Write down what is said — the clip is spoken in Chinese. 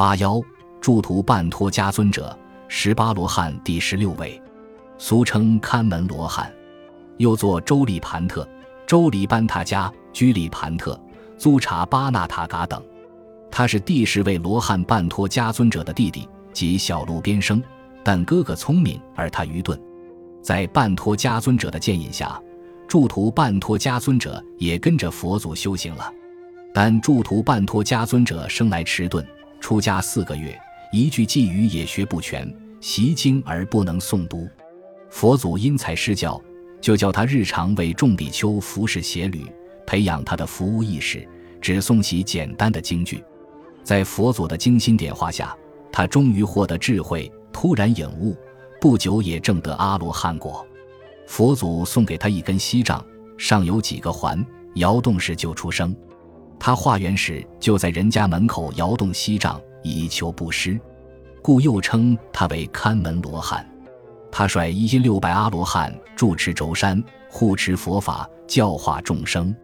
八幺祝图半托迦尊者，十八罗汉第十六位，俗称看门罗汉，又作周利盘特、周利班塔迦、居利盘特、租查巴纳塔嘎等。他是第十位罗汉半托迦尊者的弟弟，即小路边生。但哥哥聪明，而他愚钝。在半托迦尊者的建议下，祝图半托迦尊者也跟着佛祖修行了。但祝图半托迦尊者生来迟钝。出家四个月，一句偈语也学不全，习经而不能诵读。佛祖因材施教，就叫他日常为众比丘服侍鞋履，培养他的服务意识，只诵习简单的经句。在佛祖的精心点化下，他终于获得智慧，突然领悟，不久也证得阿罗汉果。佛祖送给他一根锡杖，上有几个环，摇动时就出声。他化缘时就在人家门口摇动锡杖，以求布施，故又称他为看门罗汉。他率一千六百阿罗汉住持轴山，护持佛法，教化众生。